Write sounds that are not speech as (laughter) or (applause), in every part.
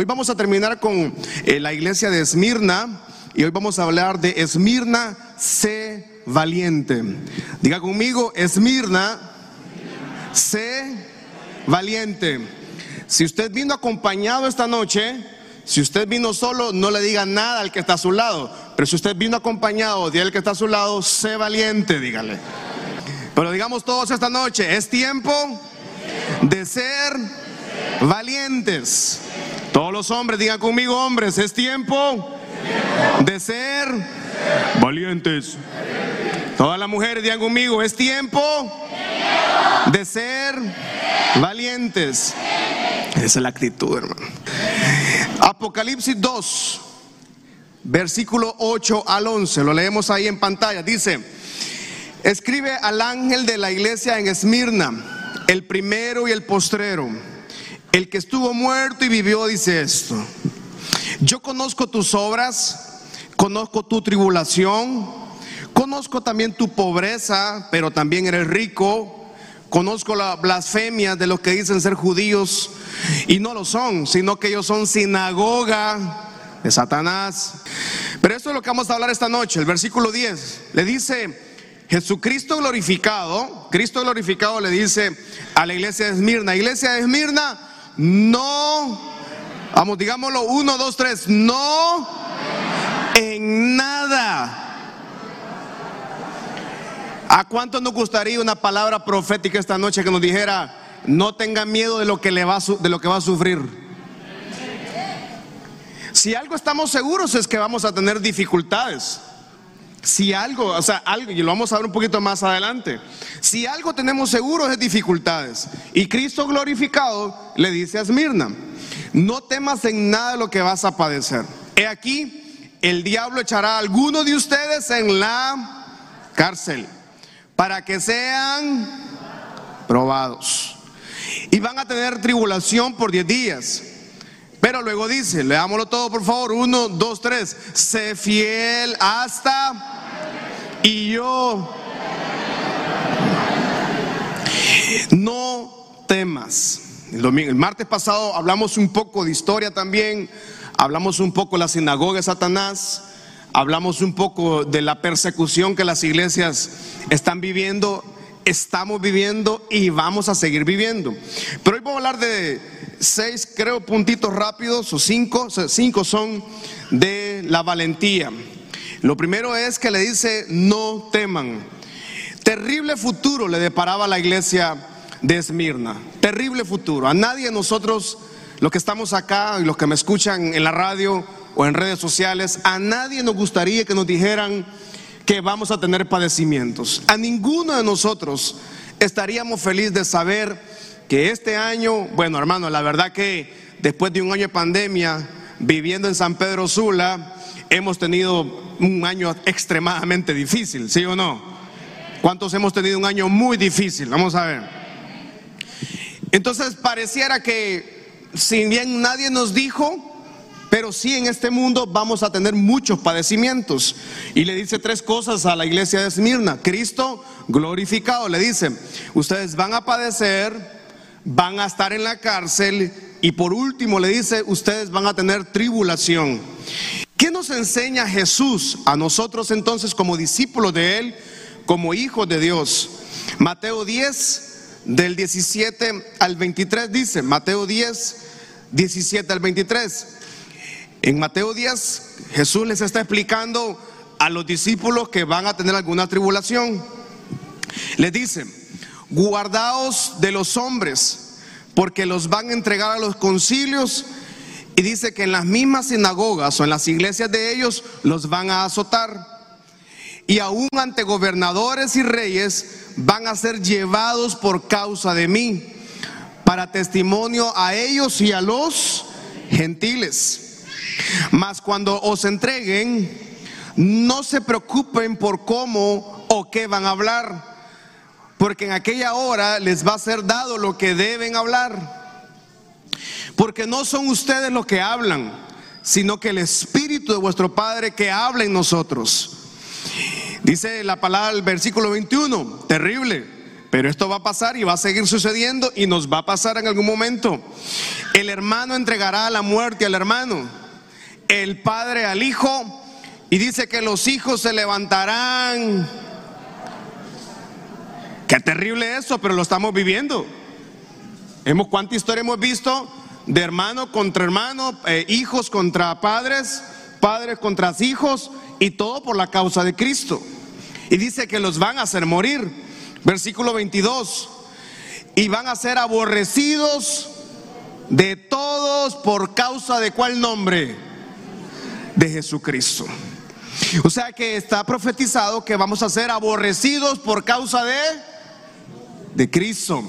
Hoy vamos a terminar con eh, la iglesia de Esmirna y hoy vamos a hablar de Esmirna, sé valiente. Diga conmigo, Esmirna, sé valiente. Si usted vino acompañado esta noche, si usted vino solo, no le diga nada al que está a su lado. Pero si usted vino acompañado de el que está a su lado, sé valiente, dígale. Pero digamos todos esta noche, es tiempo de ser valientes. Todos los hombres, digan conmigo hombres, es tiempo de ser valientes. Todas las mujeres, digan conmigo, es tiempo de ser valientes. Esa es la actitud, hermano. Apocalipsis 2, versículo 8 al 11, lo leemos ahí en pantalla. Dice, escribe al ángel de la iglesia en Esmirna, el primero y el postrero el que estuvo muerto y vivió dice esto. Yo conozco tus obras, conozco tu tribulación, conozco también tu pobreza, pero también eres rico. Conozco la blasfemia de los que dicen ser judíos y no lo son, sino que ellos son sinagoga de Satanás. Pero esto es lo que vamos a hablar esta noche. El versículo 10 le dice, Jesucristo glorificado, Cristo glorificado le dice a la iglesia de Esmirna, iglesia de Esmirna, no, vamos, digámoslo, uno, dos, tres, no en nada. ¿A cuánto nos gustaría una palabra profética esta noche que nos dijera, no tenga miedo de lo que, le va, de lo que va a sufrir? Si algo estamos seguros es que vamos a tener dificultades. Si algo, o sea, algo, y lo vamos a ver un poquito más adelante. Si algo tenemos seguro es dificultades. Y Cristo glorificado le dice a Esmirna, no temas en nada lo que vas a padecer. He aquí, el diablo echará a algunos de ustedes en la cárcel para que sean probados. Y van a tener tribulación por diez días. Pero luego dice, leámoslo todo por favor, uno, dos, tres, sé fiel hasta y yo. No temas. El, martes pasado hablamos un poco de historia también, hablamos un poco de la sinagoga de Satanás, hablamos un poco de la persecución que las iglesias están viviendo, estamos viviendo y vamos a seguir viviendo. Pero hoy vamos a hablar de seis, creo, puntitos rápidos, o cinco, cinco son de la valentía. Lo primero es que le dice, no teman. Terrible futuro le deparaba la iglesia de Esmirna. Terrible futuro. A nadie de nosotros, los que estamos acá y los que me escuchan en la radio o en redes sociales, a nadie nos gustaría que nos dijeran que vamos a tener padecimientos. A ninguno de nosotros estaríamos felices de saber que este año, bueno hermano, la verdad que después de un año de pandemia, viviendo en San Pedro Sula, hemos tenido un año extremadamente difícil, ¿sí o no? ¿Cuántos hemos tenido un año muy difícil? Vamos a ver. Entonces pareciera que si bien nadie nos dijo, pero sí en este mundo vamos a tener muchos padecimientos. Y le dice tres cosas a la iglesia de Esmirna. Cristo glorificado le dice, ustedes van a padecer, van a estar en la cárcel y por último le dice, ustedes van a tener tribulación. ¿Qué nos enseña Jesús a nosotros entonces como discípulos de Él, como hijos de Dios? Mateo 10, del 17 al 23 dice, Mateo 10, 17 al 23. En Mateo 10 Jesús les está explicando a los discípulos que van a tener alguna tribulación. Les dice, guardaos de los hombres, porque los van a entregar a los concilios y dice que en las mismas sinagogas o en las iglesias de ellos los van a azotar. Y aún ante gobernadores y reyes van a ser llevados por causa de mí, para testimonio a ellos y a los gentiles. Mas cuando os entreguen, no se preocupen por cómo o qué van a hablar porque en aquella hora les va a ser dado lo que deben hablar. Porque no son ustedes los que hablan, sino que el Espíritu de vuestro Padre que habla en nosotros. Dice la palabra del versículo 21, terrible. Pero esto va a pasar y va a seguir sucediendo y nos va a pasar en algún momento. El hermano entregará la muerte al hermano, el padre al hijo, y dice que los hijos se levantarán. Qué terrible eso, pero lo estamos viviendo. Hemos cuánta historia hemos visto de hermano contra hermano, eh, hijos contra padres, padres contra hijos, y todo por la causa de Cristo. Y dice que los van a hacer morir. Versículo 22. Y van a ser aborrecidos de todos por causa de cuál nombre? De Jesucristo. O sea que está profetizado que vamos a ser aborrecidos por causa de de Cristo.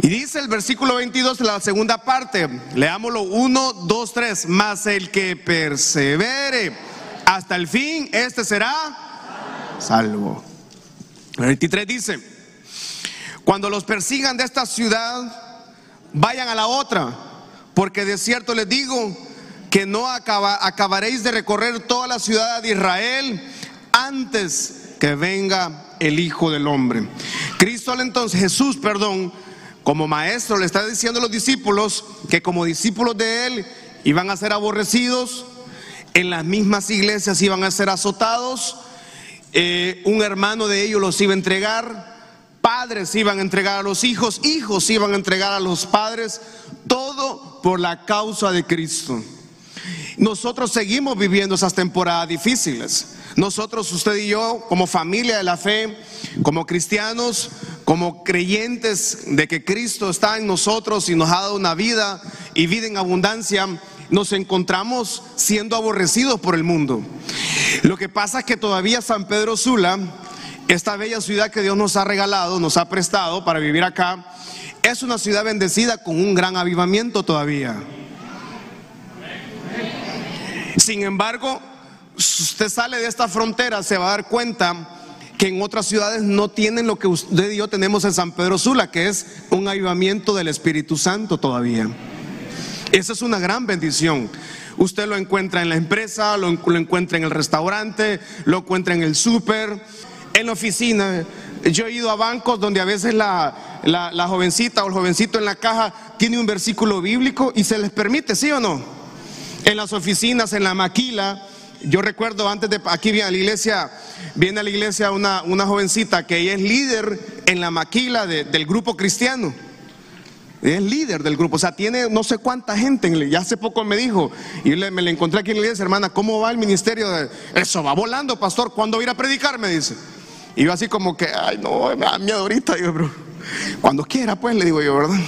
Y dice el versículo 22, la segunda parte, leámoslo 1, 2, 3, más el que persevere hasta el fin, este será salvo. El 23 dice, cuando los persigan de esta ciudad, vayan a la otra, porque de cierto les digo que no acabaréis de recorrer toda la ciudad de Israel antes que venga el Hijo del Hombre. Cristo entonces, Jesús, perdón, como maestro le está diciendo a los discípulos que como discípulos de él iban a ser aborrecidos, en las mismas iglesias iban a ser azotados, eh, un hermano de ellos los iba a entregar, padres iban a entregar a los hijos, hijos iban a entregar a los padres, todo por la causa de Cristo. Nosotros seguimos viviendo esas temporadas difíciles. Nosotros, usted y yo, como familia de la fe, como cristianos, como creyentes de que Cristo está en nosotros y nos ha dado una vida y vida en abundancia, nos encontramos siendo aborrecidos por el mundo. Lo que pasa es que todavía San Pedro Sula, esta bella ciudad que Dios nos ha regalado, nos ha prestado para vivir acá, es una ciudad bendecida con un gran avivamiento todavía. Sin embargo, usted sale de esta frontera, se va a dar cuenta que en otras ciudades no tienen lo que usted y yo tenemos en San Pedro Sula, que es un avivamiento del Espíritu Santo todavía. Esa es una gran bendición. Usted lo encuentra en la empresa, lo, encuentra en el restaurante, lo encuentra en el súper, en la oficina. Yo he ido a bancos donde a veces la, la jovencita o el jovencito en la caja tiene un versículo bíblico y se les permite, ¿sí o no? En las oficinas, en la maquila, yo recuerdo antes de aquí viene a la iglesia, viene a la iglesia una, una jovencita que ella es líder en la maquila del grupo cristiano. Es líder del grupo, o sea, tiene no sé cuánta gente. Ya hace poco me dijo, y me la encontré aquí en la iglesia, hermana, ¿cómo va el ministerio? De... Eso va volando, pastor. ¿Cuándo va a ir a predicar? Me dice. Y yo así como que, ay, no, me da miedo ahorita. Yo, bro, cuando quiera, pues, le digo yo, ¿verdad?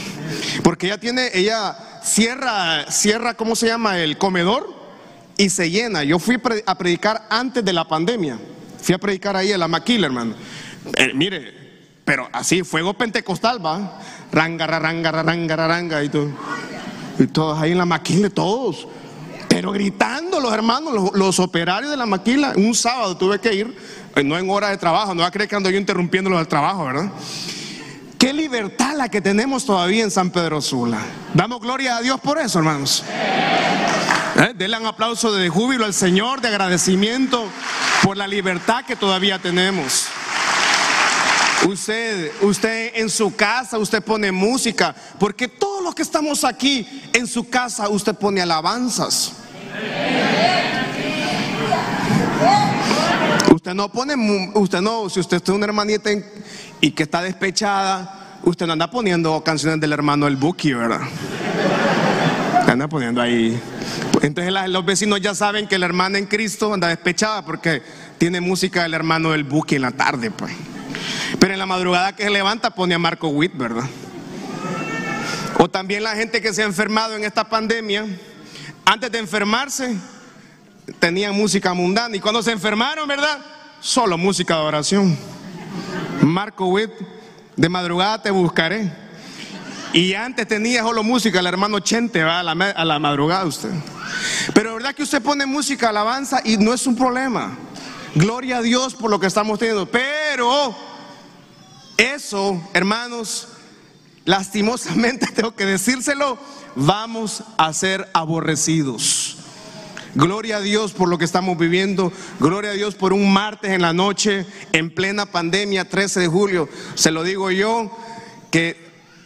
Porque ella tiene, ella cierra, cierra, ¿cómo se llama? El comedor y se llena. Yo fui a predicar antes de la pandemia. Fui a predicar ahí en la maquila, hermano. Eh, mire, pero así, fuego pentecostal, va. Ranga, ranga, ranga, ranga y todo. Y todos ahí en la maquila, todos. Pero gritando los hermanos, los, operarios de la maquila. Un sábado tuve que ir, eh, no en hora de trabajo, no va a creer que ando yo interrumpiéndolos del trabajo, ¿verdad? Qué libertad la que tenemos todavía en San Pedro Sula. Damos gloria a Dios por eso, hermanos. ¿Eh? Denle un aplauso de júbilo al Señor, de agradecimiento por la libertad que todavía tenemos. Usted, usted en su casa, usted pone música, porque todos los que estamos aquí en su casa, usted pone alabanzas. Usted no pone, usted no, si usted es una hermanita y que está despechada, usted no anda poniendo canciones del hermano El Buki, ¿verdad? anda poniendo ahí entonces los vecinos ya saben que la hermana en Cristo anda despechada porque tiene música del hermano del buque en la tarde, pues. Pero en la madrugada que se levanta pone a Marco Witt, ¿verdad? O también la gente que se ha enfermado en esta pandemia, antes de enfermarse, tenían música mundana. Y cuando se enfermaron, ¿verdad? Solo música de oración. Marco Witt, de madrugada te buscaré. Y antes tenía solo música, el hermano Chente, va a la, a la madrugada usted. Pero es verdad que usted pone música, alabanza y no es un problema. Gloria a Dios por lo que estamos teniendo. Pero eso, hermanos, lastimosamente (laughs) tengo que decírselo, vamos a ser aborrecidos. Gloria a Dios por lo que estamos viviendo. Gloria a Dios por un martes en la noche, en plena pandemia, 13 de julio. Se lo digo yo, que,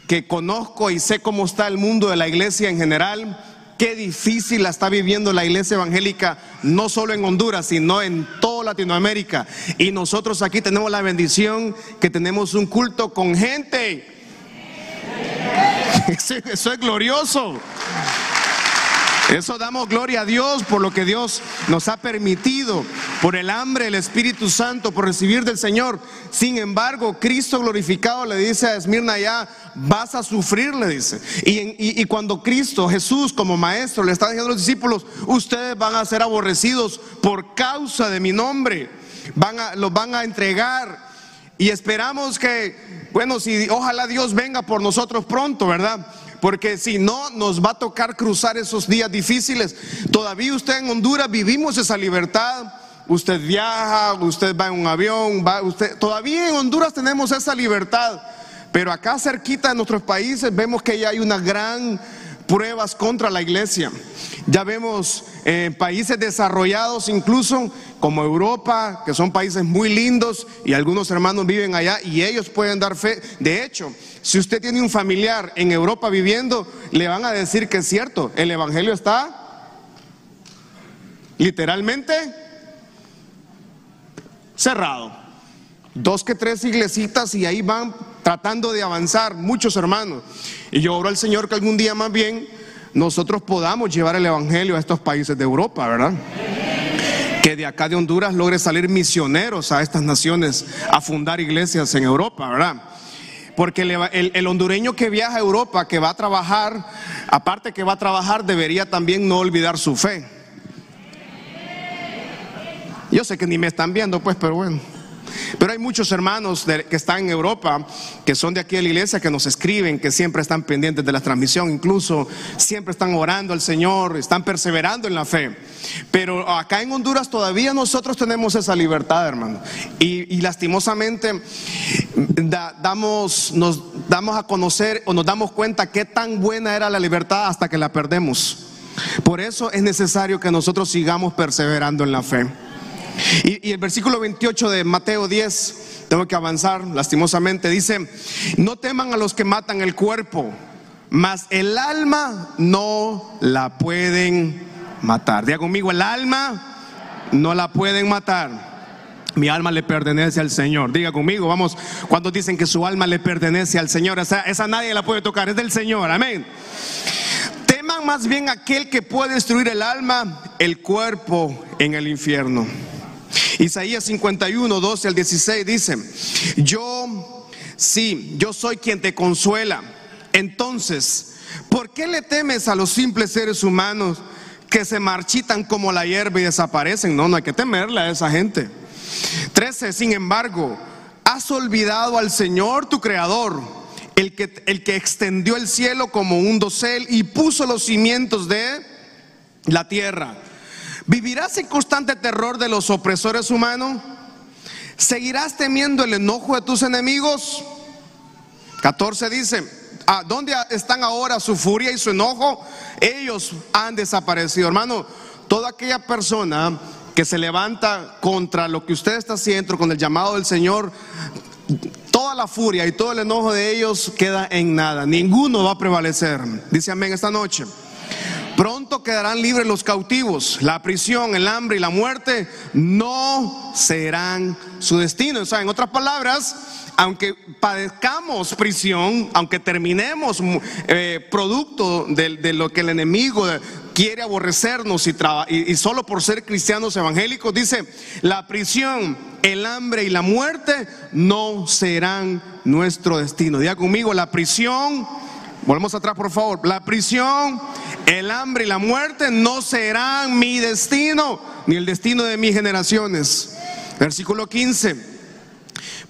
que conozco y sé cómo está el mundo de la iglesia en general. Qué difícil la está viviendo la iglesia evangélica, no solo en Honduras, sino en toda Latinoamérica. Y nosotros aquí tenemos la bendición que tenemos un culto con gente. (laughs) Eso es glorioso. Eso damos gloria a Dios por lo que Dios nos ha permitido, por el hambre del Espíritu Santo, por recibir del Señor. Sin embargo, Cristo glorificado le dice a Esmirna ya, vas a sufrir, le dice. Y, cuando Cristo, Jesús como maestro, le está diciendo a los discípulos, ustedes van a ser aborrecidos por causa de mi nombre. Van a, los van a entregar. Y esperamos que, bueno, si ojalá Dios venga por nosotros pronto, ¿verdad? Porque si no nos va a tocar cruzar esos días difíciles. Todavía usted en Honduras vivimos esa libertad. Usted viaja, usted va en un avión, va usted todavía en Honduras tenemos esa libertad. Pero acá cerquita de nuestros países vemos que ya hay una gran pruebas contra la iglesia. Ya vemos eh, países desarrollados incluso como Europa, que son países muy lindos y algunos hermanos viven allá y ellos pueden dar fe. De hecho, si usted tiene un familiar en Europa viviendo, le van a decir que es cierto, el Evangelio está literalmente cerrado. Dos que tres iglesitas y ahí van tratando de avanzar muchos hermanos. Y yo oro al Señor que algún día más bien nosotros podamos llevar el Evangelio a estos países de Europa, ¿verdad? Que de acá de Honduras logre salir misioneros a estas naciones a fundar iglesias en Europa, ¿verdad? Porque el, hondureño que viaja a Europa, que va a trabajar, aparte que va a trabajar, debería también no olvidar su fe. Yo sé que ni me están viendo, pues, pero bueno. Pero hay muchos hermanos que están en Europa, que son de aquí de la iglesia, que nos escriben, que siempre están pendientes de la transmisión, incluso siempre están orando al Señor, están perseverando en la fe. Pero acá en Honduras todavía nosotros tenemos esa libertad, hermano. Y, lastimosamente damos, nos damos a conocer o nos damos cuenta qué tan buena era la libertad hasta que la perdemos. Por eso es necesario que nosotros sigamos perseverando en la fe. Y, el versículo 28 de Mateo 10, tengo que avanzar lastimosamente, dice, no teman a los que matan el cuerpo, mas el alma no la pueden matar. Diga conmigo, el alma no la pueden matar. Mi alma le pertenece al Señor. Diga conmigo, vamos, cuando dicen que su alma le pertenece al Señor, esa, esa nadie la puede tocar, es del Señor, amén. Teman más bien aquel que puede destruir el alma, el cuerpo en el infierno. Isaías 51, 12 al 16 dice, yo, sí, yo soy quien te consuela. Entonces, ¿por qué le temes a los simples seres humanos que se marchitan como la hierba y desaparecen? No, no hay que temerle a esa gente. 13, sin embargo, has olvidado al Señor tu Creador, el que, el que extendió el cielo como un dosel y puso los cimientos de la tierra. ¿Vivirás en constante terror de los opresores humanos? ¿Seguirás temiendo el enojo de tus enemigos? 14 dice, ¿a dónde están ahora su furia y su enojo? Ellos han desaparecido. Hermano, toda aquella persona que se levanta contra lo que usted está haciendo, con el llamado del Señor, toda la furia y todo el enojo de ellos queda en nada. Ninguno va a prevalecer. Dice amén esta noche. Pronto quedarán libres los cautivos. La prisión, el hambre y la muerte no serán su destino. O sea, en otras palabras, aunque padezcamos prisión, aunque terminemos eh, producto de, lo que el enemigo quiere aborrecernos y, y, solo por ser cristianos evangélicos, dice, la prisión, el hambre y la muerte no serán nuestro destino. Diga conmigo, la prisión, volvemos atrás por favor, la prisión, el hambre y la muerte no serán mi destino, ni el destino de mis generaciones. Versículo 15.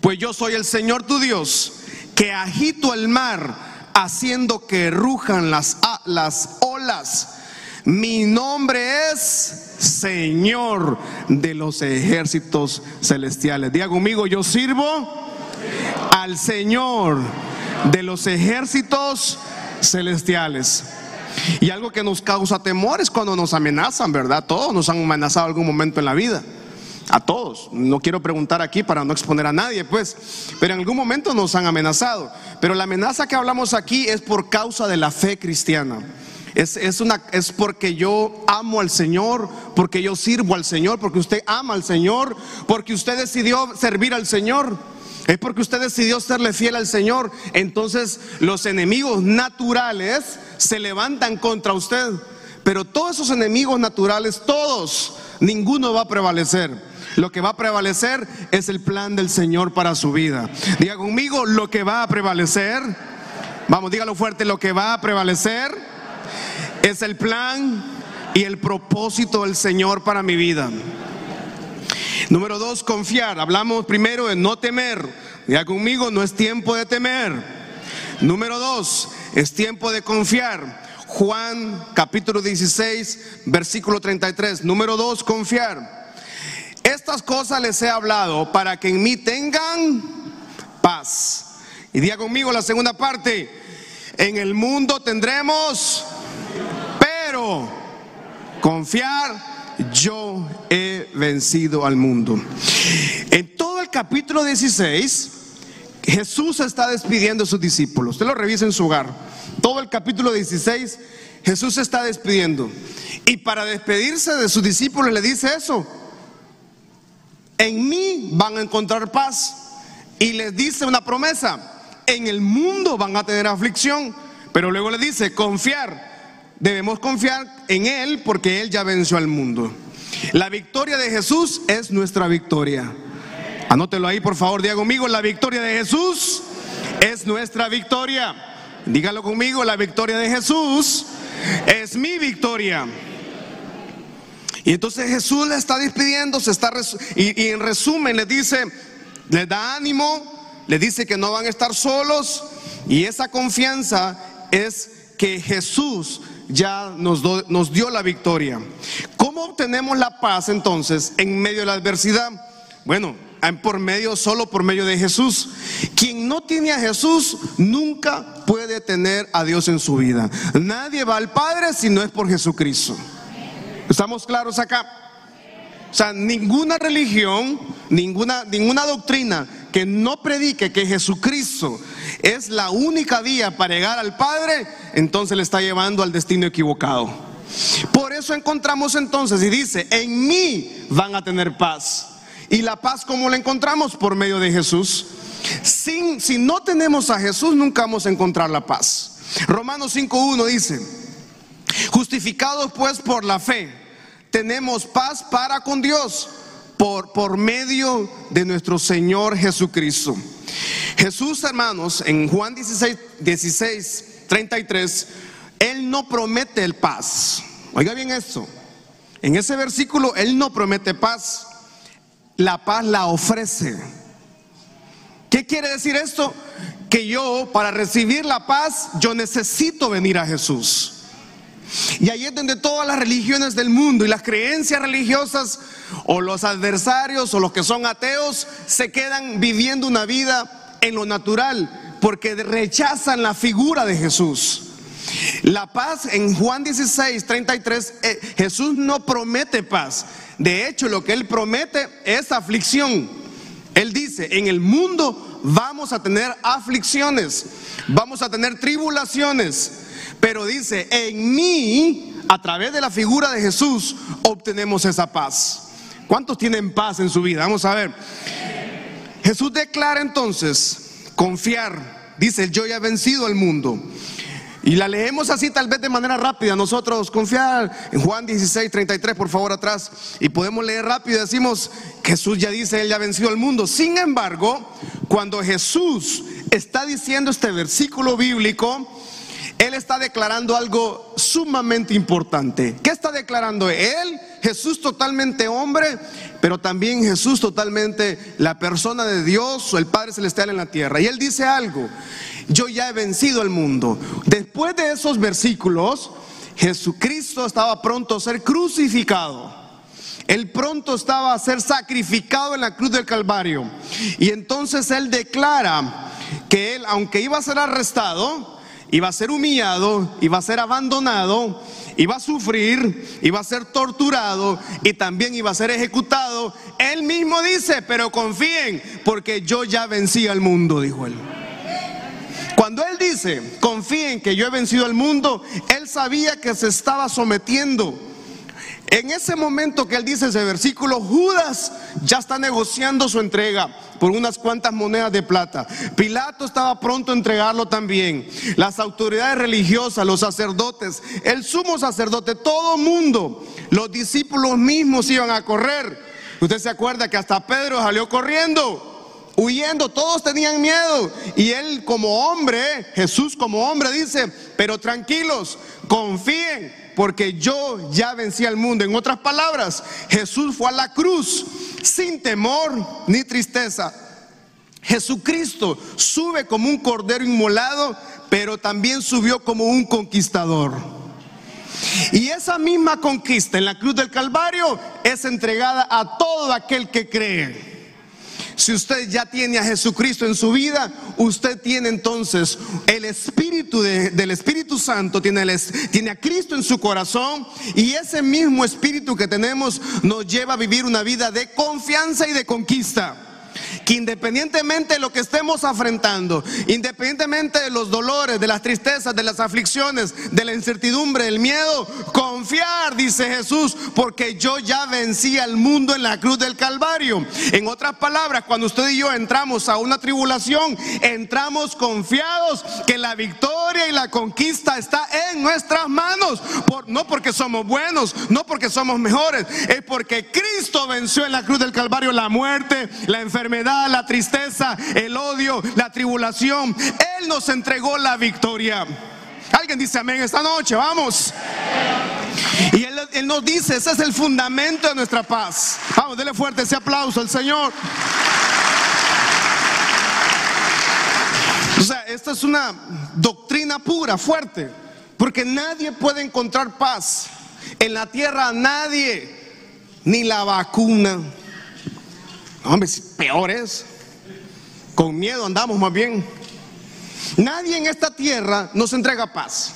Pues yo soy el Señor tu Dios, que agito el mar, haciendo que rujan las, las olas. Mi nombre es Señor de los ejércitos celestiales. Diga conmigo, yo sirvo al Señor de los ejércitos celestiales. Y algo que nos causa temor es cuando nos amenazan, ¿verdad? Todos nos han amenazado algún momento en la vida. A todos. No quiero preguntar aquí para no exponer a nadie, pues. Pero en algún momento nos han amenazado. Pero la amenaza que hablamos aquí es por causa de la fe cristiana. Es, es, una, es porque yo amo al Señor, porque yo sirvo al Señor, porque usted ama al Señor, porque usted decidió servir al Señor. Es porque usted decidió serle fiel al Señor. Entonces los enemigos naturales se levantan contra usted. Pero todos esos enemigos naturales, todos, ninguno va a prevalecer. Lo que va a prevalecer es el plan del Señor para su vida. Diga conmigo, lo que va a prevalecer. Vamos, dígalo fuerte, lo que va a prevalecer es el plan y el propósito del Señor para mi vida. Número dos, confiar. Hablamos primero de no temer. Ya conmigo, no es tiempo de temer. Número dos, es tiempo de confiar. Juan capítulo 16, versículo 33. Número dos, confiar. Estas cosas les he hablado para que en mí tengan paz. Y diga conmigo la segunda parte. En el mundo tendremos, pero confiar yo he vencido al mundo. En todo el capítulo 16, Jesús está despidiendo a sus discípulos. Usted lo revisa en su hogar. Todo el capítulo 16, Jesús se está despidiendo. Y para despedirse de sus discípulos le dice eso. En mí van a encontrar paz. Y les dice una promesa. En el mundo van a tener aflicción. Pero luego le dice, confiar. Debemos confiar en Él porque Él ya venció al mundo. La victoria de Jesús es nuestra victoria. Anótelo ahí, por favor, diga conmigo, la victoria de Jesús es nuestra victoria. Dígalo conmigo, la victoria de Jesús es mi victoria. Y entonces Jesús le está despidiendo, se está y, y en resumen le dice, le da ánimo, le dice que no van a estar solos y esa confianza es que Jesús ya nos, nos dio la victoria. ¿Cómo obtenemos la paz entonces en medio de la adversidad? Bueno, por medio, solo por medio de Jesús. Quien no tiene a Jesús nunca puede tener a Dios en su vida. Nadie va al Padre si no es por Jesucristo. ¿Estamos claros acá? O sea, ninguna religión, ninguna, ninguna doctrina que no predique que Jesucristo es la única vía para llegar al Padre, entonces le está llevando al destino equivocado. Por eso encontramos entonces, y dice, en mí van a tener paz. Y la paz, ¿cómo la encontramos? Por medio de Jesús. Si no tenemos a Jesús, nunca vamos a encontrar la paz. Romanos 5.1 dice, justificados pues por la fe, tenemos paz para con Dios por, por medio de nuestro Señor Jesucristo. Jesús, hermanos, en Juan 16, 16, 33, Él no promete el paz. Oiga bien esto. En ese versículo, Él no promete paz. La paz la ofrece. ¿Qué quiere decir esto? Que yo, para recibir la paz, yo necesito venir a Jesús. Y ahí es donde todas las religiones del mundo y las creencias religiosas o los adversarios o los que son ateos se quedan viviendo una vida en lo natural porque rechazan la figura de Jesús. La paz en Juan 16, 33, eh, Jesús no promete paz. De hecho, lo que Él promete es aflicción. Él dice, en el mundo vamos a tener aflicciones, vamos a tener tribulaciones. Pero dice, en mí, a través de la figura de Jesús, obtenemos esa paz. ¿Cuántos tienen paz en su vida? Vamos a ver. Jesús declara entonces, confiar. Dice, yo ya he vencido al mundo. Y la leemos así tal vez de manera rápida. Nosotros confiar en Juan 16, 33, por favor atrás. Y podemos leer rápido y decimos, Jesús ya dice, Él ya ha vencido al mundo. Sin embargo, cuando Jesús está diciendo este versículo bíblico, él está declarando algo sumamente importante. ¿Qué está declarando? Él, Jesús totalmente hombre, pero también Jesús totalmente la persona de Dios o el Padre Celestial en la tierra. Y él dice algo, yo ya he vencido el mundo. Después de esos versículos, Jesucristo estaba pronto a ser crucificado. Él pronto estaba a ser sacrificado en la cruz del Calvario. Y entonces él declara que él, aunque iba a ser arrestado, iba a ser humillado, iba a ser abandonado, iba a sufrir, iba a ser torturado y también iba a ser ejecutado. Él mismo dice, pero confíen, porque yo ya vencí al mundo, dijo él. Cuando él dice, confíen que yo he vencido al mundo, él sabía que se estaba sometiendo en ese momento que él dice ese versículo, Judas ya está negociando su entrega por unas cuantas monedas de plata. Pilato estaba pronto a entregarlo también. Las autoridades religiosas, los sacerdotes, el sumo sacerdote, todo mundo, los discípulos mismos iban a correr. Usted se acuerda que hasta Pedro salió corriendo, huyendo, todos tenían miedo. Y él como hombre, Jesús como hombre dice, pero tranquilos, confíen porque yo ya vencí al mundo. En otras palabras, Jesús fue a la cruz sin temor ni tristeza. Jesucristo sube como un cordero inmolado, pero también subió como un conquistador. Y esa misma conquista en la cruz del Calvario es entregada a todo aquel que cree. Si usted ya tiene a Jesucristo en su vida, usted tiene entonces el Espíritu del Espíritu Santo, tiene, a Cristo en su corazón y ese mismo Espíritu que tenemos nos lleva a vivir una vida de confianza y de conquista que independientemente de lo que estemos afrontando, independientemente de los dolores, de las tristezas, de las aflicciones, de la incertidumbre, del miedo, confiar, dice Jesús, porque yo ya vencí al mundo en la cruz del Calvario. En otras palabras, cuando usted y yo entramos a una tribulación, entramos confiados que la victoria y la conquista está en nuestras manos. no porque somos buenos, no porque somos mejores, es porque Cristo venció en la cruz del Calvario la muerte, la enfermedad la tristeza, el odio, la tribulación. Él nos entregó la victoria. Alguien dice amén esta noche, vamos. Y él, nos dice, ese es el fundamento de nuestra paz. Vamos, dele fuerte ese aplauso al Señor. O sea, esta es una doctrina pura, fuerte, porque nadie puede encontrar paz en la tierra, nadie, ni la vacuna, Hombre, peores. Con miedo andamos más bien. Nadie en esta tierra nos entrega paz.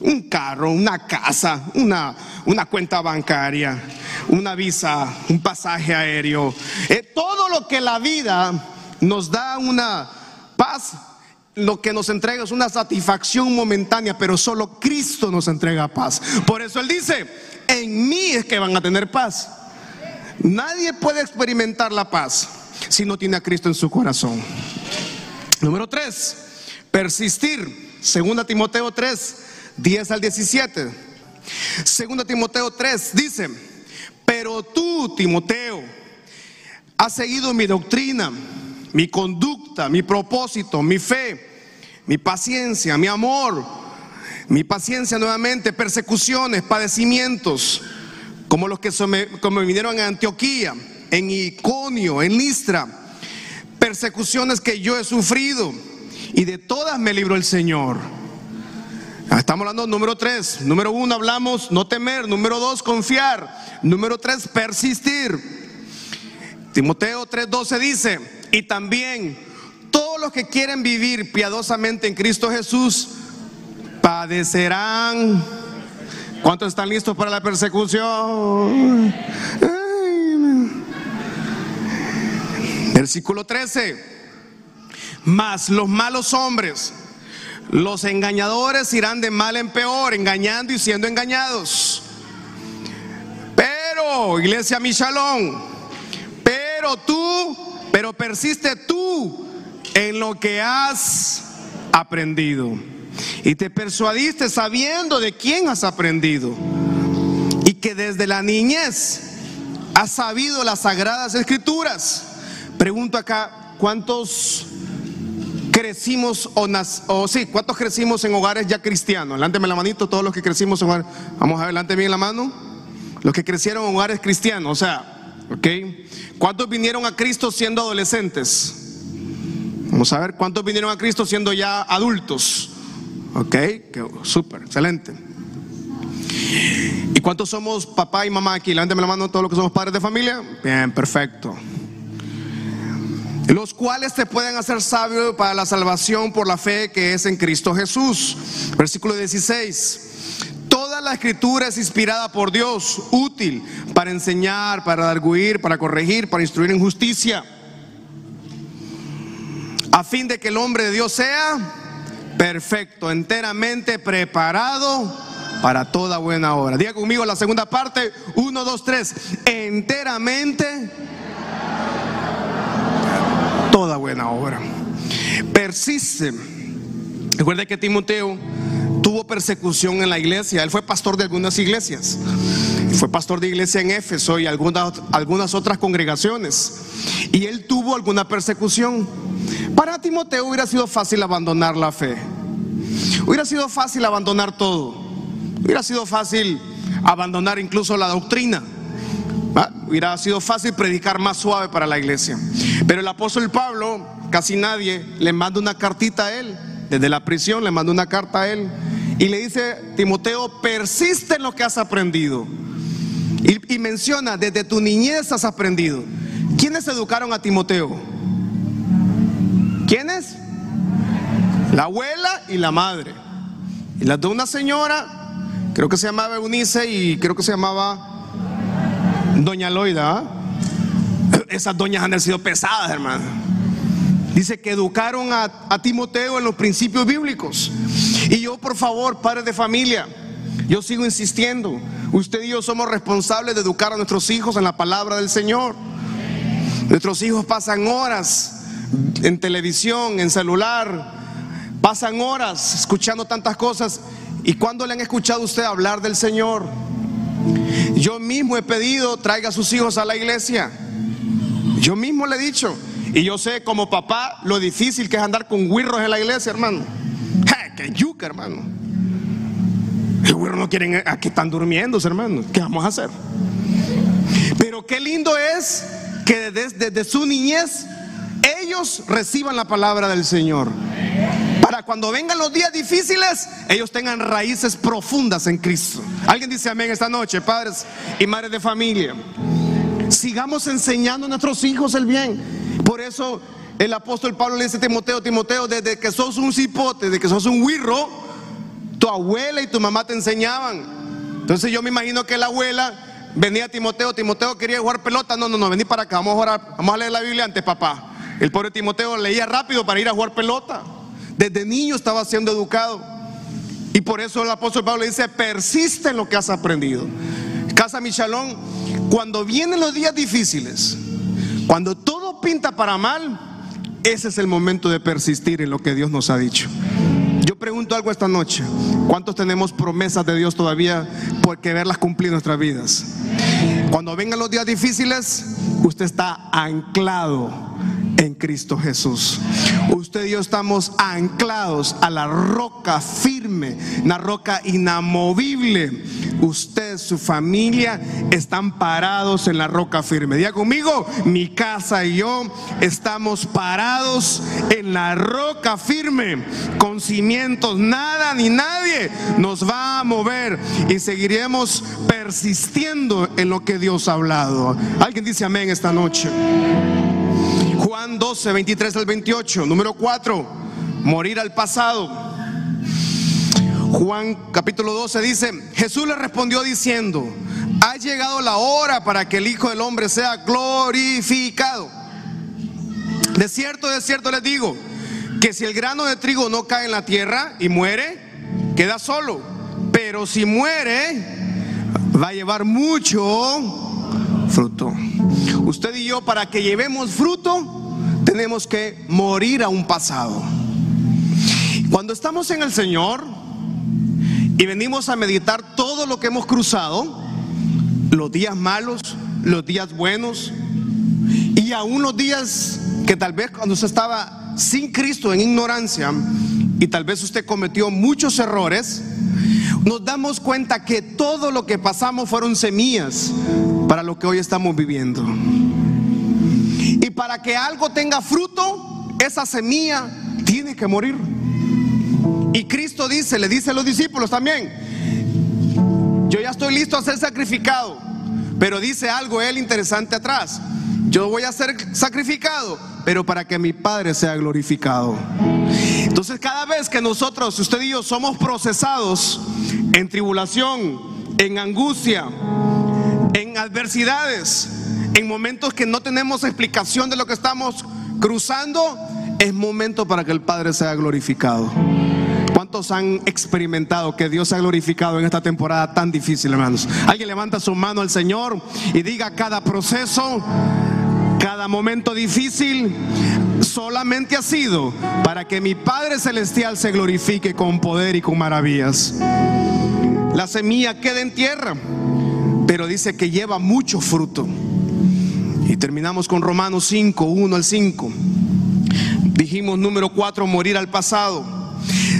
Un carro, una casa, una, una cuenta bancaria, una visa, un pasaje aéreo. Eh, todo lo que la vida nos da una paz, lo que nos entrega es una satisfacción momentánea, pero solo Cristo nos entrega paz. Por eso Él dice, en mí es que van a tener paz. Nadie puede experimentar la paz si no tiene a Cristo en su corazón. Número 3, persistir. Segunda Timoteo 3, 10 al 17. Segunda Timoteo 3 dice, pero tú, Timoteo, has seguido mi doctrina, mi conducta, mi propósito, mi fe, mi paciencia, mi amor, mi paciencia nuevamente, persecuciones, padecimientos como los que me, vinieron en Antioquía, en Iconio, en Listra, persecuciones que yo he sufrido y de todas me libró el Señor. Ah, estamos hablando número tres. Número uno hablamos no temer. Número dos confiar. Número tres persistir. Timoteo 3:12 dice, y también todos los que quieren vivir piadosamente en Cristo Jesús padecerán ¿Cuántos están listos para la persecución? Versículo 13. Mas los malos hombres, los engañadores irán de mal en peor, engañando y siendo engañados. Pero, iglesia Michalón, pero tú, pero persiste tú en lo que has aprendido y te persuadiste sabiendo de quién has aprendido y que desde la niñez has sabido las sagradas escrituras. Pregunto acá, ¿cuántos crecimos o, sí, cuántos crecimos en hogares ya cristianos? Levánteme la manito, todos los que crecimos en hogares. Vamos adelante bien la mano. Los que crecieron en hogares cristianos, o sea, ¿ok? ¿Cuántos vinieron a Cristo siendo adolescentes? Vamos a ver, ¿cuántos vinieron a Cristo siendo ya adultos? Ok, súper, excelente. ¿Y cuántos somos papá y mamá aquí? Levántame la mano todos los que somos padres de familia. Bien, perfecto. los cuales te pueden hacer sabio para la salvación por la fe que es en Cristo Jesús. Versículo 16. Toda la escritura es inspirada por Dios, útil para enseñar, para arguir, para corregir, para instruir en justicia, a fin de que el hombre de Dios sea perfecto, enteramente preparado para toda buena obra. Diga conmigo la segunda parte, 1, 2, 3, enteramente toda buena obra. Persiste. Recuerde que Timoteo tuvo persecución en la iglesia. Él fue pastor de algunas iglesias. Fue pastor de iglesia en Éfeso y algunas, algunas otras congregaciones. Y él tuvo alguna persecución. Para Timoteo hubiera sido fácil abandonar la fe. Hubiera sido fácil abandonar todo. Hubiera sido fácil abandonar incluso la doctrina. Hubiera sido fácil predicar más suave para la iglesia. Pero el apóstol Pablo, casi nadie, le manda una cartita a él. Desde la prisión le manda una carta a él. Y le dice, Timoteo, persiste en lo que has aprendido. Y, menciona, desde tu niñez has aprendido. ¿Quiénes educaron a Timoteo? ¿Quiénes? La abuela y la madre. Y las de una señora Creo que se llamaba Eunice y creo que se llamaba Doña Loida. ¿ah? (coughs) Esas doñas han sido pesadas, hermano. Dice que educaron a, Timoteo en los principios bíblicos. Y yo, por favor, padres de familia, yo sigo insistiendo. Usted y yo somos responsables de educar a nuestros hijos en la palabra del Señor. Nuestros hijos pasan horas en televisión, en celular, pasan horas escuchando tantas cosas ¿Y cuándo le han escuchado a usted hablar del Señor? Yo mismo he pedido, traiga a sus hijos a la iglesia. Yo mismo le he dicho. Y yo sé como papá lo difícil que es andar con guirros en la iglesia, hermano. ¡Qué yuca, hermano! Los guirros no quieren, aquí están durmiendo, hermano. ¿Qué vamos a hacer? Pero qué lindo es que desde su niñez ellos reciban la palabra del Señor para cuando vengan los días difíciles, ellos tengan raíces profundas en Cristo. Alguien dice amén esta noche, padres y madres de familia. Sigamos enseñando a nuestros hijos el bien. Por eso el apóstol Pablo le dice a Timoteo, Timoteo, desde que sos un cipote, desde que sos un huirro, tu abuela y tu mamá te enseñaban. Entonces yo me imagino que la abuela venía a Timoteo, Timoteo quería jugar pelota, no, no, no, vení para acá, vamos a orar, vamos a leer la Biblia antes, papá. El pobre Timoteo leía rápido para ir a jugar pelota. Desde niño estaba siendo educado. Y por eso el apóstol Pablo dice, persiste en lo que has aprendido. Casa Michalón, cuando vienen los días difíciles, cuando todo pinta para mal, ese es el momento de persistir en lo que Dios nos ha dicho. Yo pregunto algo esta noche. ¿Cuántos tenemos promesas de Dios todavía por verlas cumplir en nuestras vidas? Cuando vengan los días difíciles, usted está anclado en Cristo Jesús. Usted y yo estamos anclados a la roca firme, la roca inamovible. Usted, su familia están parados en la roca firme. Diga conmigo, mi casa y yo estamos parados en la roca firme, con cimientos, nada ni nadie nos va a mover y seguiremos persistiendo en lo que Dios ha hablado. Alguien dice amén esta noche. Juan 12, 23 al 28. Número 4, morir al pasado. Juan capítulo 12 dice, Jesús le respondió diciendo, ha llegado la hora para que el Hijo del Hombre sea glorificado. De cierto, de cierto les digo, que si el grano de trigo no cae en la tierra y muere, queda solo. Pero si muere, va a llevar mucho fruto. Usted y yo, para que llevemos fruto, tenemos que morir a un pasado. Cuando estamos en el Señor y venimos a meditar todo lo que hemos cruzado, los días malos, los días buenos, y aún los días que tal vez cuando usted estaba sin Cristo en ignorancia, y tal vez usted cometió muchos errores, nos damos cuenta que todo lo que pasamos fueron semillas lo que hoy estamos viviendo. Y para que algo tenga fruto, esa semilla tiene que morir. Y Cristo dice, le dice a los discípulos también, yo ya estoy listo a ser sacrificado, pero dice algo él interesante atrás, yo voy a ser sacrificado, pero para que mi Padre sea glorificado. Entonces cada vez que nosotros, usted y yo, somos procesados en tribulación, en angustia, en adversidades, en momentos que no tenemos explicación de lo que estamos cruzando, es momento para que el Padre sea glorificado. ¿Cuántos han experimentado que Dios ha glorificado en esta temporada tan difícil, hermanos? Alguien levanta su mano al Señor y diga cada proceso, cada momento difícil, solamente ha sido para que mi Padre Celestial se glorifique con poder y con maravillas. La semilla queda en tierra, dice que lleva mucho fruto. Y terminamos con Romanos 5, 1 al 5. Dijimos número 4, morir al pasado.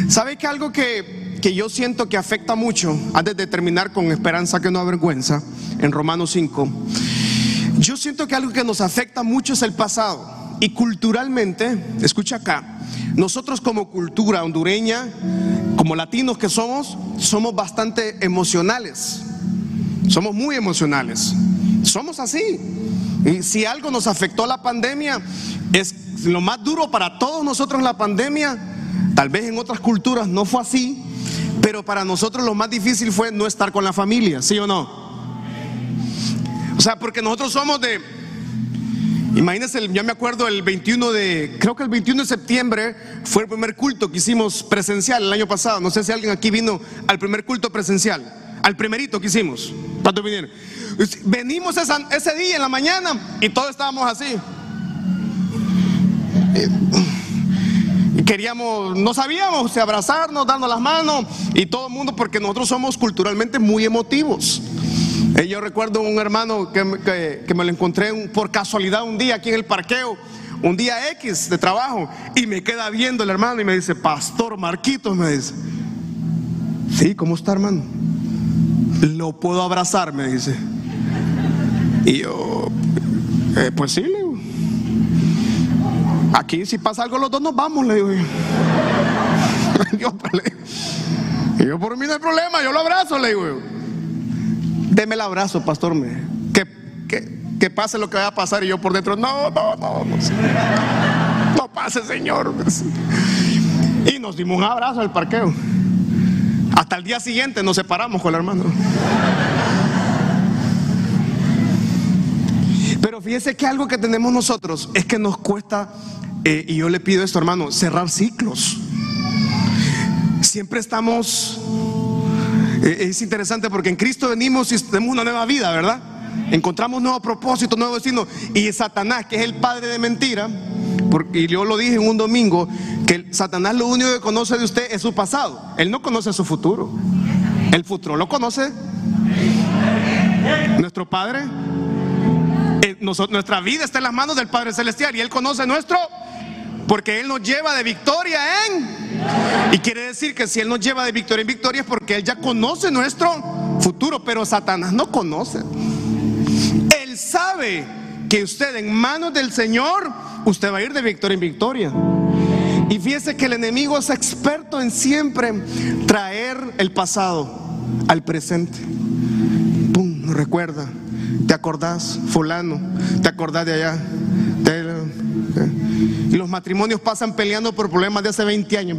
¿Sabe que algo que, que yo siento que afecta mucho, antes de terminar con esperanza que no avergüenza, en Romanos 5, yo siento que algo que nos afecta mucho es el pasado. Y culturalmente, escucha acá, nosotros como cultura hondureña, como latinos que somos, somos bastante emocionales. Somos muy emocionales. Somos así. Y si algo nos afectó la pandemia, es lo más duro para todos nosotros la pandemia. Tal vez en otras culturas no fue así, pero para nosotros lo más difícil fue no estar con la familia, ¿sí o no? O sea, porque nosotros somos de, Imagínense, yo me acuerdo el 21 de, creo que el 21 de septiembre fue el primer culto que hicimos presencial el año pasado. No sé si alguien aquí vino al primer culto presencial, al primerito que hicimos. ¿Cuántos vinieron? Venimos ese día en la mañana y todos estábamos así. Queríamos, no sabíamos si abrazarnos, darnos las manos y todo el mundo, porque nosotros somos culturalmente muy emotivos. Eh, yo recuerdo un hermano que, me lo encontré por casualidad un día aquí en el parqueo, un día X de trabajo, y me queda viendo el hermano y me dice, Pastor Marquitos, me dice, sí, ¿cómo está hermano? Lo puedo abrazar, me dice. Y yo, eh, pues sí, le digo. Aquí si pasa algo los dos nos vamos, le digo. yo, (laughs) y yo por mí no hay problema, yo lo abrazo, le digo. Deme el abrazo, pastor. Me, que, que, pase lo que vaya a pasar. Y yo por dentro, no, no, no, no. No pase, Señor. Y nos dimos un abrazo al parqueo. Hasta el día siguiente nos separamos con el hermano. Pero fíjese que algo que tenemos nosotros es que nos cuesta, eh, y yo le pido esto, hermano, cerrar ciclos. Siempre estamos eh, es interesante porque en Cristo venimos y tenemos una nueva vida, ¿verdad? Encontramos nuevo propósito, nuevo destino. Y Satanás, que es el padre de mentira, porque, yo lo dije en un domingo, que Satanás lo único que conoce de usted es su pasado. Él no conoce su futuro. El futuro lo conoce nuestro Padre. Eh, nuestra vida está en las manos del Padre Celestial y Él conoce nuestro, porque Él nos lleva de victoria en y quiere decir que si Él nos lleva de victoria en victoria es porque Él ya conoce nuestro futuro, pero Satanás no conoce. Él sabe que usted en manos del Señor, usted va a ir de victoria en victoria. Y fíjese que el enemigo es experto en siempre traer el pasado al presente. Pum, recuerda. ¿Te acordás, fulano? ¿Te acordás de allá? Y los matrimonios pasan peleando por problemas de hace 20 años.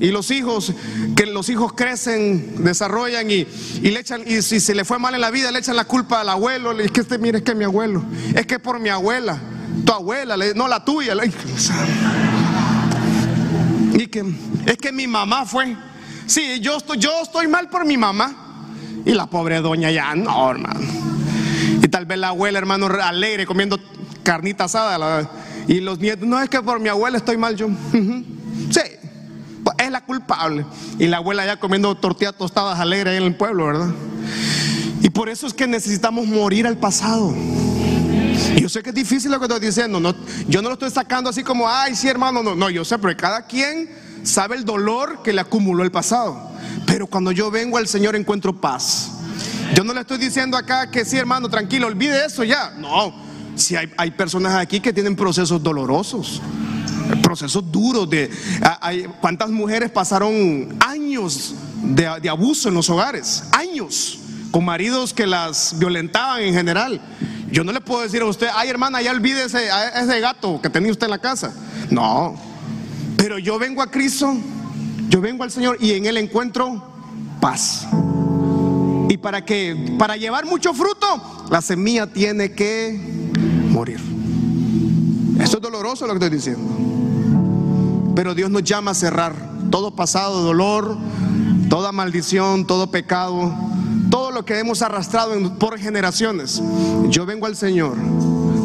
Y, los hijos, que los hijos crecen, desarrollan y, le echan, y si se le fue mal en la vida, le echan la culpa al abuelo. Es que este, mire, es que mi abuelo, es que por mi abuela, tu abuela, no la tuya. Y que es que mi mamá fue. Sí, yo estoy, yo estoy mal por mi mamá. Y la pobre doña ya, no, hermano. Y tal vez la abuela, hermano, alegre, comiendo carnita asada. y los nietos, no es que por mi abuela estoy mal yo. sí, pues es la culpable. Y la abuela ya comiendo tortillas tostadas alegre en el pueblo, ¿verdad? Y por eso es que necesitamos morir al pasado. Y yo sé que es difícil lo que estoy diciendo. No, yo no lo estoy sacando así como, ay, sí, hermano. No, no, yo sé, pero cada quien sabe el dolor que le acumuló el pasado. Pero cuando yo vengo al Señor encuentro paz. Yo no le estoy diciendo acá que sí, hermano, tranquilo, olvide eso ya. No, si hay, hay personas aquí que tienen procesos dolorosos, procesos duros de... Hay, ¿Cuántas mujeres pasaron años de, de abuso en los hogares? Años, con maridos que las violentaban en general. Yo no le puedo decir a usted, ay hermana, ya olvide ese, ese gato que tenía usted en la casa. No, pero yo vengo a Cristo, yo vengo al Señor y en Él encuentro paz. Y para que, para llevar mucho fruto, la semilla tiene que morir. Esto es doloroso lo que estoy diciendo. Pero Dios nos llama a cerrar todo pasado, dolor, toda maldición, todo pecado, lo que hemos arrastrado por generaciones. Yo vengo al Señor.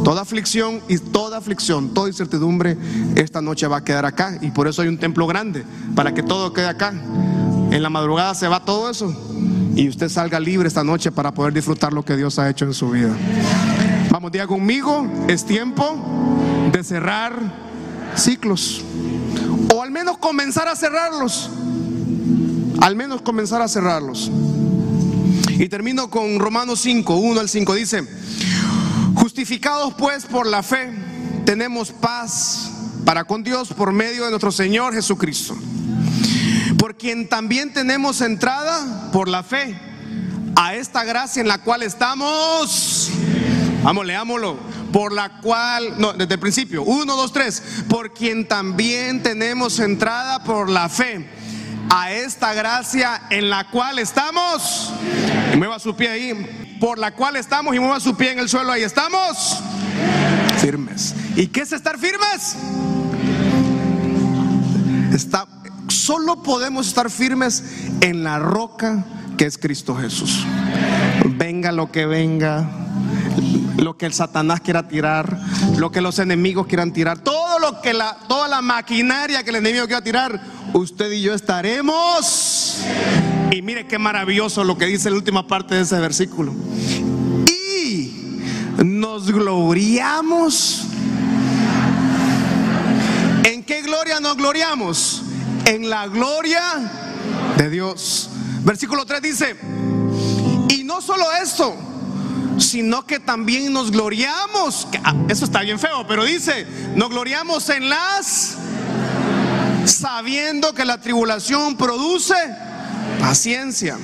Toda aflicción y toda aflicción, toda incertidumbre, esta noche va a quedar acá. Y por eso hay un templo grande, para que todo quede acá. En la madrugada se va todo eso. Y usted salga libre esta noche para poder disfrutar lo que Dios ha hecho en su vida. Vamos, día conmigo, es tiempo de cerrar ciclos. O al menos comenzar a cerrarlos. Al menos comenzar a cerrarlos. Y termino con Romanos 5, 1 al 5. Dice, justificados pues por la fe, tenemos paz para con Dios por medio de nuestro Señor Jesucristo. Por quien también tenemos entrada por la fe a esta gracia en la cual estamos. Vamos, leámoslo. Por la cual, no, desde el principio, 1, 2, 3. Por quien también tenemos entrada por la fe a esta gracia en la cual estamos. Y mueva su pie ahí. Por la cual estamos y mueva su pie en el suelo. Ahí estamos. Firmes. ¿Y qué es estar firmes? Está, solo podemos estar firmes en la roca que es Cristo Jesús. Venga lo que venga, lo que el Satanás quiera tirar, lo que los enemigos quieran tirar, todo lo que la, toda la maquinaria que el enemigo quiera tirar, usted y yo estaremos. Y mire qué maravilloso lo que dice la última parte de ese versículo. Y nos gloriamos. ¿En qué gloria nos gloriamos? En la gloria de Dios. Versículo 3 dice, y no solo esto, sino que también nos gloriamos. Ah, eso está bien feo, pero dice, nos gloriamos en las sabiendo que la tribulación produce paciencia.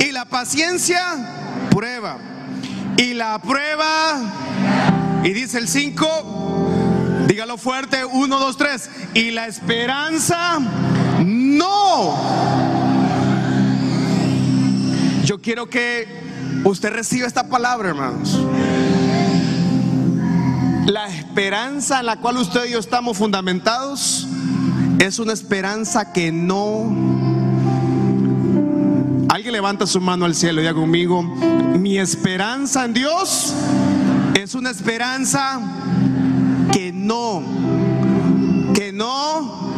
Y la paciencia prueba. Y la prueba, y dice el 5, dígalo fuerte, 1, 2, 3. Y la esperanza no. Yo quiero que usted reciba esta palabra, hermanos. La esperanza en la cual usted y yo estamos fundamentados es una esperanza que no... Alguien levanta su mano al cielo y diga conmigo, mi esperanza en Dios es una esperanza que no, que no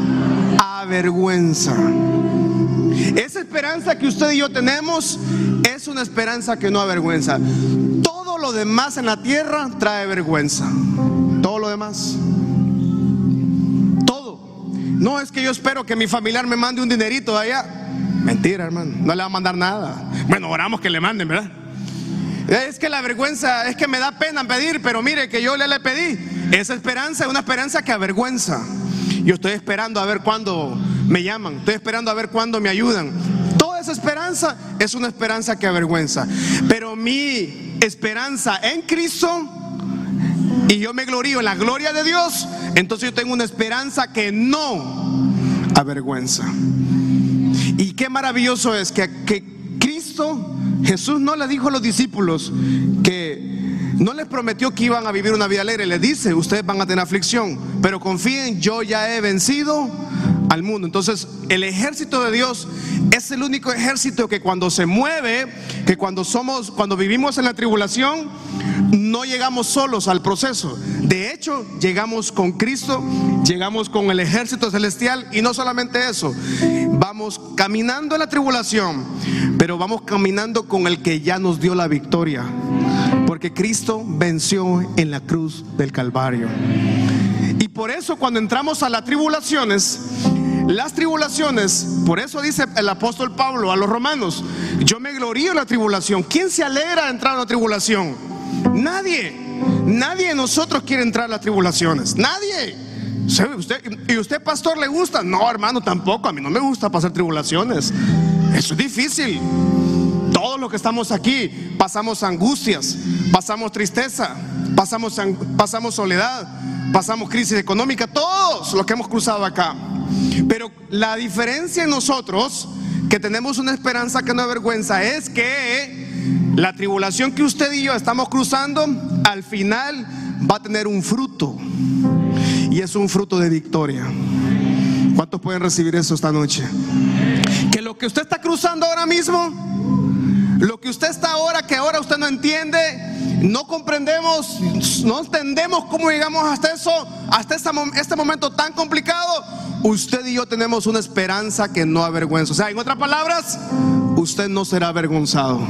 avergüenza. Esa esperanza que usted y yo tenemos es una esperanza que no avergüenza. Todo lo demás en la tierra trae vergüenza. Todo lo demás. No es que yo espero que mi familiar me mande un dinerito de allá. Mentira, hermano. No le va a mandar nada. Bueno, oramos que le manden, ¿verdad? Es que la vergüenza, es que me da pena pedir, pero mire que yo le, le pedí. Esa esperanza es una esperanza que avergüenza. Yo estoy esperando a ver cuándo me llaman. Estoy esperando a ver cuándo me ayudan. Toda esa esperanza es una esperanza que avergüenza. Pero mi esperanza en Cristo y yo me glorío en la gloria de Dios, entonces yo tengo una esperanza que no avergüenza. Y qué maravilloso es que, Cristo, Jesús no le dijo a los discípulos que no les prometió que iban a vivir una vida alegre, les dice, ustedes van a tener aflicción, pero confíen, yo ya he vencido al mundo. Entonces, el ejército de Dios es el único ejército que cuando se mueve, que cuando somos, cuando vivimos en la tribulación, no llegamos solos al proceso. De hecho, llegamos con Cristo, llegamos con el ejército celestial y no solamente eso, vamos caminando en la tribulación, pero vamos caminando con el que ya nos dio la victoria. Porque Cristo venció en la cruz del Calvario. Y por eso cuando entramos a las tribulaciones, las tribulaciones, por eso dice el apóstol Pablo a los romanos, yo me glorío en la tribulación. ¿Quién se alegra de entrar a la tribulación? Nadie. Nadie de nosotros quiere entrar a las tribulaciones. Nadie. ¿Y usted, pastor, le gusta? No, hermano, tampoco. A mí no me gusta pasar tribulaciones. Eso es difícil. Todos los que estamos aquí pasamos angustias, pasamos tristeza, pasamos, pasamos soledad, pasamos crisis económica, todos los que hemos cruzado acá. Pero la diferencia en nosotros, que tenemos una esperanza que no avergüenza, es que la tribulación que usted y yo estamos cruzando, al final va a tener un fruto. Es un fruto de victoria. ¿Cuántos pueden recibir eso esta noche? Que lo que usted está cruzando ahora mismo, lo que usted está ahora, que ahora usted no entiende, no comprendemos, no entendemos cómo llegamos hasta eso, hasta este momento tan complicado. Usted y yo tenemos una esperanza que no avergüenza. O sea, en otras palabras, usted no será avergonzado.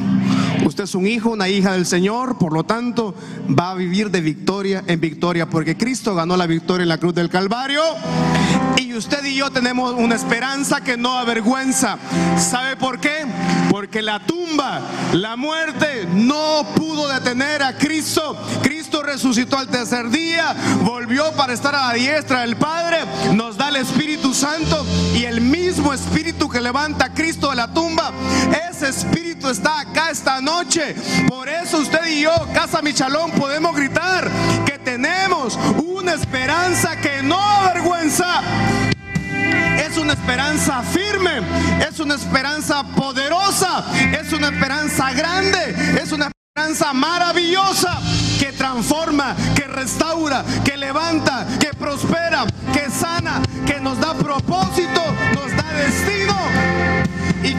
Usted es un hijo, una hija del Señor, por lo tanto va a vivir de victoria en victoria, porque Cristo ganó la victoria en la cruz del Calvario. Y usted y yo tenemos una esperanza que no avergüenza. ¿Sabe por qué? Porque la tumba, la muerte no pudo detener a Cristo. Cristo resucitó al tercer día, volvió para estar a la diestra del Padre, nos da el Espíritu Santo y el mismo Espíritu que levanta a Cristo de la tumba, ese Espíritu está acá esta noche. Por eso usted y yo, Casa Michalón, podemos gritar que tenemos una esperanza que no avergüenza. Es una esperanza firme, es una esperanza poderosa, es una esperanza grande, es una esperanza maravillosa que transforma, que restaura, que levanta, que prospera, que sana, que nos da propósito, nos da destino.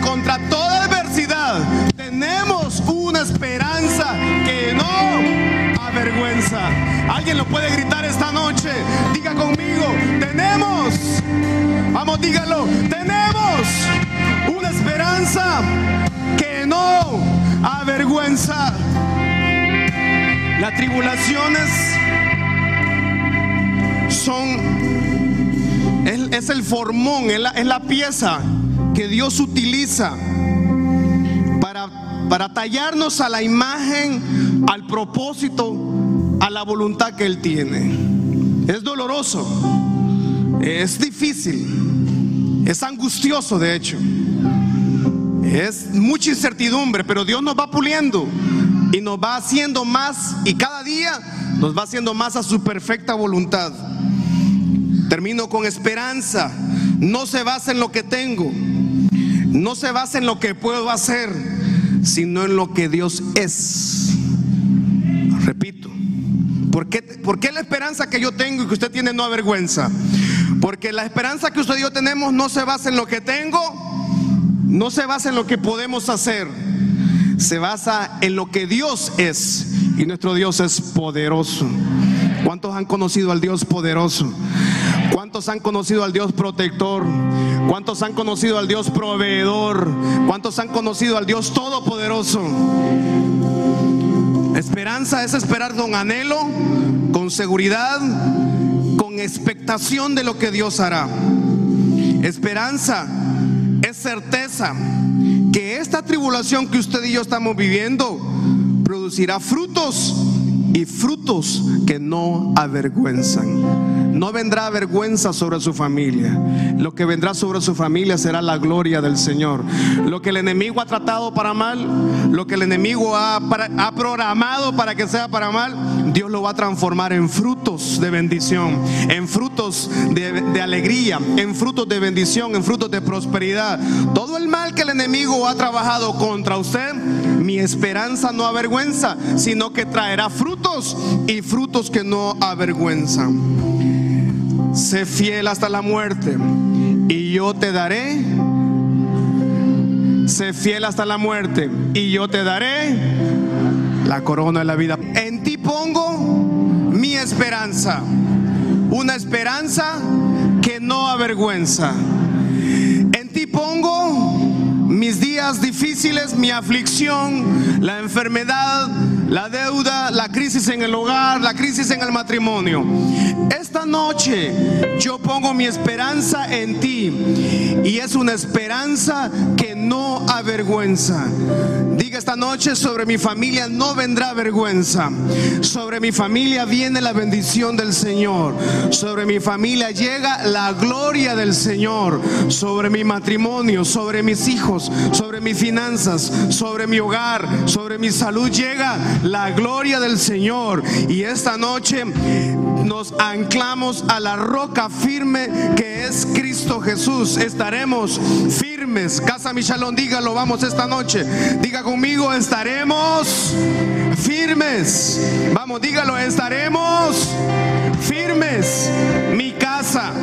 Contra toda adversidad tenemos una esperanza que no avergüenza. Alguien lo puede gritar esta noche. Diga conmigo, tenemos, vamos, dígalo, tenemos una esperanza que no avergüenza. Las tribulaciones son, es, el formón, es la, es la pieza que Dios utiliza para, para tallarnos a la imagen, al propósito, a la voluntad que Él tiene. Es doloroso, es difícil, es angustioso de hecho. Es mucha incertidumbre, pero Dios nos va puliendo y nos va haciendo más y cada día nos va haciendo más a su perfecta voluntad. Termino con esperanza. No se basa en lo que tengo, no se basa en lo que puedo hacer, sino en lo que Dios es. Repito, ¿por qué, ¿por qué la esperanza que yo tengo y que usted tiene no avergüenza? Porque la esperanza que usted y yo tenemos no se basa en lo que tengo, no se basa en lo que podemos hacer se basa en lo que Dios es. Y nuestro Dios es poderoso. ¿Cuántos han conocido al Dios poderoso? ¿Cuántos han conocido al Dios protector? ¿Cuántos han conocido al Dios proveedor? ¿Cuántos han conocido al Dios todopoderoso? Esperanza es esperar con anhelo, con seguridad, con expectación de lo que Dios hará. Esperanza es certeza que esta tribulación que usted y yo estamos viviendo producirá frutos y frutos que no avergüenzan. No vendrá vergüenza sobre su familia. Lo que vendrá sobre su familia será la gloria del Señor. Lo que el enemigo ha tratado para mal, lo que el enemigo ha, programado para que sea para mal, Dios lo va a transformar en frutos de bendición, en frutos de, de alegría, en frutos de bendición, en frutos de prosperidad. Todo el mal que el enemigo ha trabajado contra usted, mi esperanza no avergüenza, sino que traerá frutos y frutos que no avergüenzan sé fiel hasta la muerte y yo te daré. Sé fiel hasta la muerte y yo te daré la corona de la vida. En ti pongo mi esperanza, una esperanza que no avergüenza. En ti pongo mis días difíciles, mi aflicción, la enfermedad, la deuda, la crisis en el hogar, la crisis en el matrimonio. Esta noche yo pongo mi esperanza en ti y es una esperanza que no avergüenza. Diga esta noche sobre mi familia no vendrá vergüenza. Sobre mi familia viene la bendición del Señor. Sobre mi familia llega la gloria del Señor. Sobre mi matrimonio, sobre mis hijos, sobre mis finanzas, sobre mi hogar, sobre mi salud llega la gloria del Señor. Y esta noche nos anclamos a la roca firme que es Cristo Jesús. Estaremos firmes. Casa Michalón, dígalo, vamos esta noche. Diga conmigo, estaremos firmes. Vamos, dígalo, estaremos firmes. Mi casa,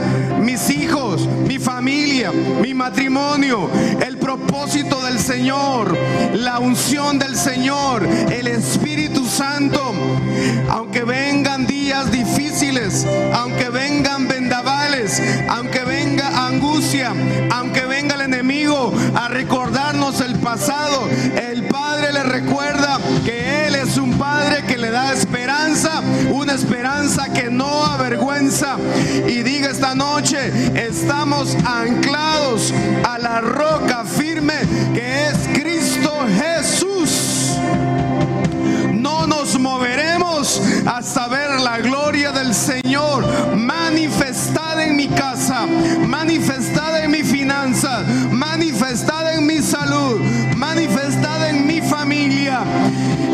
mis hijos, mi familia, mi matrimonio, el propósito del Señor, la unción del Señor, el Espíritu Santo. Aunque vengan días difíciles, aunque vengan vendavales, aunque venga angustia, aunque venga el enemigo a recordarnos el pasado, el Padre le recuerda que Él es un Padre que le da esperanza, esperanza que no avergüenza. Y diga esta noche, estamos anclados a la roca firme que es Cristo Jesús. No nos moveremos hasta ver la gloria del Señor manifestada en mi casa, manifestada en mi finanza, manifestada en mi salud, manifestada en mi familia.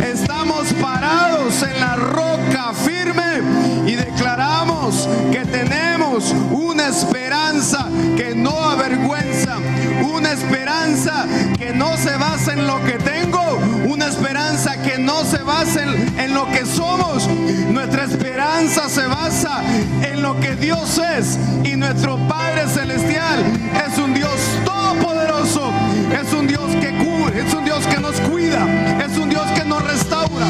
Estamos parados en la roca que no avergüenza, una esperanza que no se basa en lo que tengo, una esperanza que no se basa en, en lo que somos. Nuestra esperanza se basa en lo que Dios es y nuestro Padre Celestial es un Dios todopoderoso, es un Dios que cubre, es un Dios que nos cuida, es un Dios que nos restaura,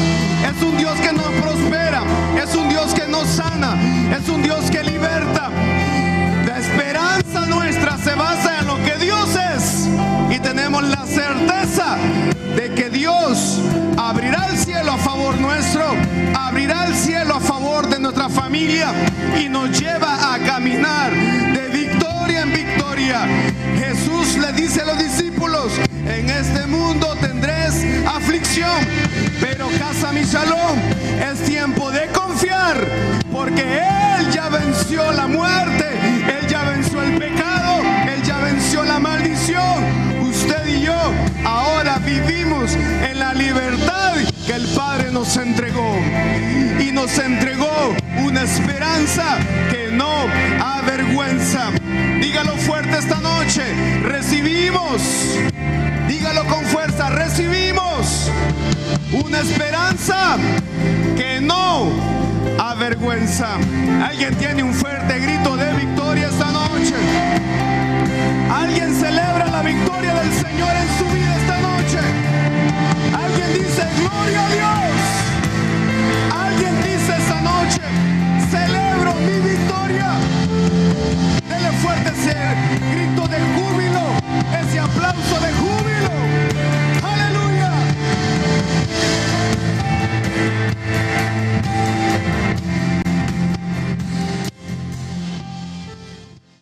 es un Dios y nos lleva a caminar de victoria en victoria. Jesús le dice a los discípulos, en este mundo tendréis aflicción, pero casa mi salón es tiempo de confiar, porque Él ya venció la muerte, Él ya venció el pecado, Él ya venció la maldición. Usted y yo ahora vivimos en la libertad que el Padre nos entregó. Y nos entregó una esperanza que no avergüenza. Dígalo fuerte esta noche. Recibimos. Dígalo con fuerza. Recibimos una esperanza que no avergüenza. Alguien tiene un fuerte grito de victoria esta noche. Alguien celebra la victoria del Señor en su vida. Gloria a Dios. Alguien dice esta noche, celebro mi victoria. Dele fuerte ese grito de júbilo, ese aplauso.